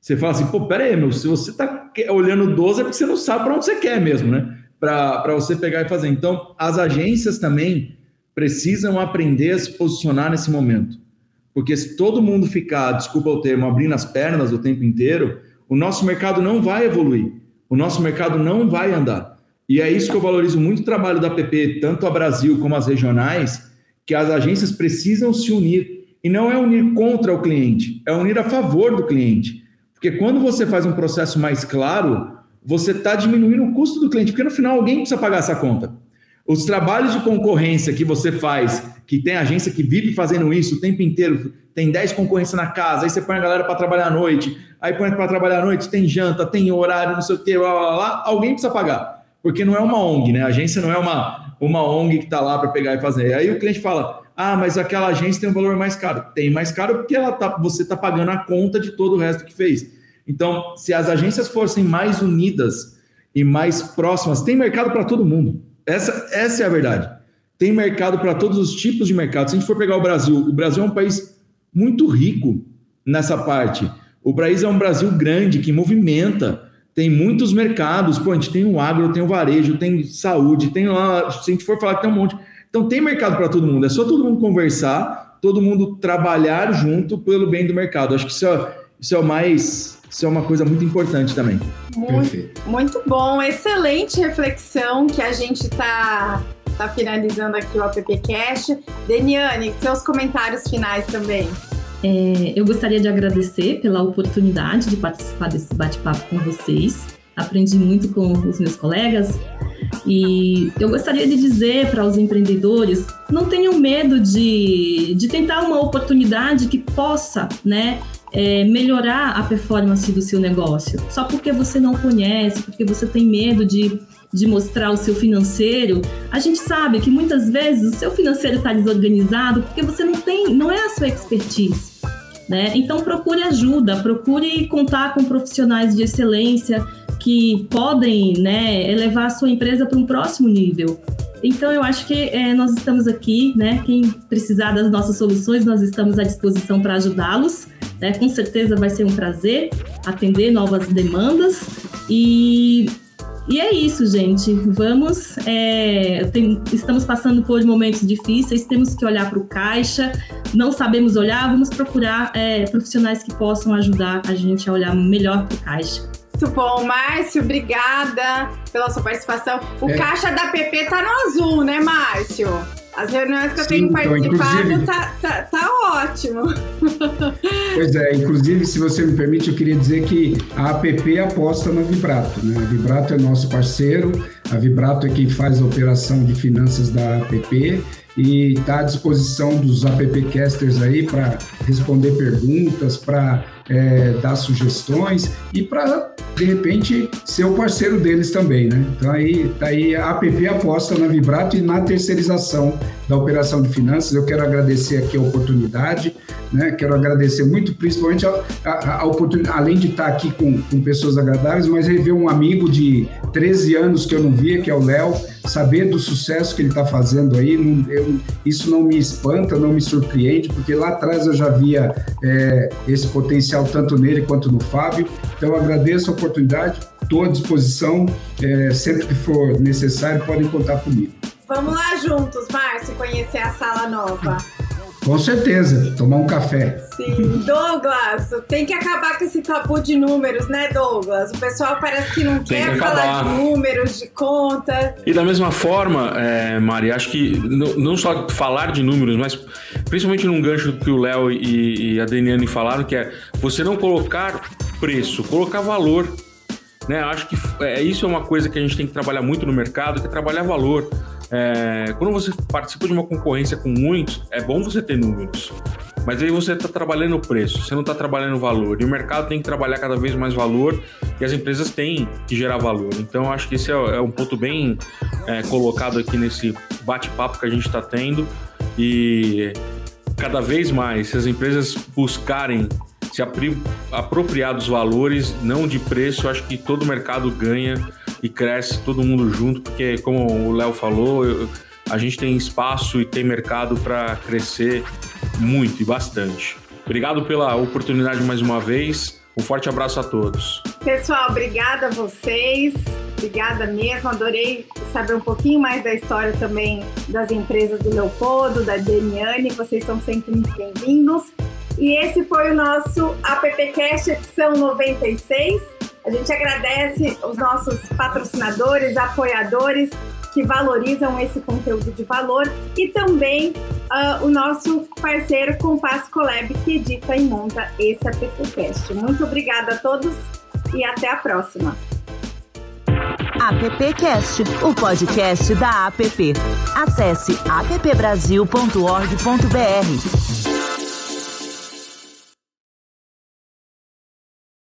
Você fala assim, pô, pera aí, meu, se você está olhando 12 é porque você não sabe para onde você quer mesmo, né? Para você pegar e fazer. Então, as agências também precisam aprender a se posicionar nesse momento. Porque se todo mundo ficar, desculpa o termo, abrindo as pernas o tempo inteiro, o nosso mercado não vai evoluir. O nosso mercado não vai andar. E é isso que eu valorizo muito o trabalho da PP, tanto a Brasil como as regionais, que as agências precisam se unir. E não é unir contra o cliente, é unir a favor do cliente. Porque quando você faz um processo mais claro, você está diminuindo o custo do cliente, porque no final alguém precisa pagar essa conta. Os trabalhos de concorrência que você faz, que tem agência que vive fazendo isso o tempo inteiro, tem 10 concorrências na casa, aí você põe a galera para trabalhar à noite, aí põe para trabalhar à noite, tem janta, tem horário, não sei o quê, blá, blá, blá, alguém precisa pagar. Porque não é uma ONG, né? A agência não é uma, uma ONG que está lá para pegar e fazer. Aí o cliente fala: ah, mas aquela agência tem um valor mais caro. Tem mais caro porque ela tá, você está pagando a conta de todo o resto que fez. Então, se as agências fossem mais unidas e mais próximas, tem mercado para todo mundo. Essa, essa é a verdade. Tem mercado para todos os tipos de mercado. Se a gente for pegar o Brasil, o Brasil é um país muito rico nessa parte. O país é um Brasil grande que movimenta, tem muitos mercados. Pô, a gente tem o agro, tem o varejo, tem saúde, tem lá. Se a gente for falar que tem um monte. Então tem mercado para todo mundo. É só todo mundo conversar, todo mundo trabalhar junto pelo bem do mercado. Acho que isso é, isso é o mais isso é uma coisa muito importante também. Muito, muito bom, excelente reflexão que a gente está tá finalizando aqui o AppCast. Deniane, seus comentários finais também. É, eu gostaria de agradecer pela oportunidade de participar desse bate-papo com vocês. Aprendi muito com os meus colegas e eu gostaria de dizer para os empreendedores: não tenham medo de, de tentar uma oportunidade que possa né, é, melhorar a performance do seu negócio. Só porque você não conhece, porque você tem medo de, de mostrar o seu financeiro, a gente sabe que muitas vezes o seu financeiro está desorganizado porque você não tem, não é a sua expertise. Né? Então procure ajuda, procure contar com profissionais de excelência que podem né, elevar a sua empresa para um próximo nível. Então eu acho que é, nós estamos aqui, né? Quem precisar das nossas soluções, nós estamos à disposição para ajudá-los. Né? Com certeza vai ser um prazer atender novas demandas e e é isso, gente. Vamos. É, tem, estamos passando por momentos difíceis, temos que olhar para o caixa. Não sabemos olhar, vamos procurar é, profissionais que possam ajudar a gente a olhar melhor para o caixa. Muito bom, Márcio, obrigada pela sua participação. O é. caixa da PP tá no azul, né, Márcio? As reuniões que eu Sim, tenho então, participado tá, tá, tá, ótimo. Pois é, inclusive, se você me permite, eu queria dizer que a APP aposta na Vibrato. Né? A Vibrato é nosso parceiro, a Vibrato é quem faz a operação de finanças da APP e está à disposição dos appcasters aí para responder perguntas, para é, dar sugestões e para de repente ser o parceiro deles também, né? Então aí tá aí a APP aposta na Vibrato e na terceirização da operação de finanças. Eu quero agradecer aqui a oportunidade, né? Quero agradecer muito, principalmente a, a, a oportunidade, além de estar aqui com, com pessoas agradáveis, mas rever um amigo de 13 anos que eu não via, que é o Léo, saber do sucesso que ele está fazendo aí, não, eu, isso não me espanta, não me surpreende, porque lá atrás eu já via é, esse potencial tanto nele quanto no Fábio. Então eu agradeço a oportunidade, estou à disposição, é, sempre que for necessário, podem contar comigo. Vamos lá juntos, Márcio, conhecer a sala nova. Com certeza, tomar um café. Sim, Douglas, tem que acabar com esse tabu de números, né, Douglas? O pessoal parece que não tem quer que falar de números, de conta. E da mesma forma, é, Mari, acho que não só falar de números, mas principalmente num gancho que o Léo e, e a Daniane falaram, que é você não colocar preço, colocar valor. Né? Acho que é, isso é uma coisa que a gente tem que trabalhar muito no mercado, que é trabalhar valor. É, quando você participa de uma concorrência com muitos, é bom você ter números. Mas aí você está trabalhando o preço, você não está trabalhando o valor. E o mercado tem que trabalhar cada vez mais valor e as empresas têm que gerar valor. Então, acho que esse é, é um ponto bem é, colocado aqui nesse bate-papo que a gente está tendo. E cada vez mais, se as empresas buscarem se apropriar dos valores, não de preço, acho que todo mercado ganha e cresce todo mundo junto, porque como o Léo falou, eu, a gente tem espaço e tem mercado para crescer muito e bastante. Obrigado pela oportunidade mais uma vez. Um forte abraço a todos. Pessoal, obrigada a vocês. Obrigada mesmo. Adorei saber um pouquinho mais da história também das empresas do Leopoldo, da Deniane. Vocês são sempre muito bem-vindos. E esse foi o nosso AppCast edição 96. A gente agradece os nossos patrocinadores, apoiadores que valorizam esse conteúdo de valor e também uh, o nosso parceiro Compass Collab que edita e monta esse AppCast. Muito obrigada a todos e até a próxima. AppCast, o podcast da App. Acesse appbrasil.org.br.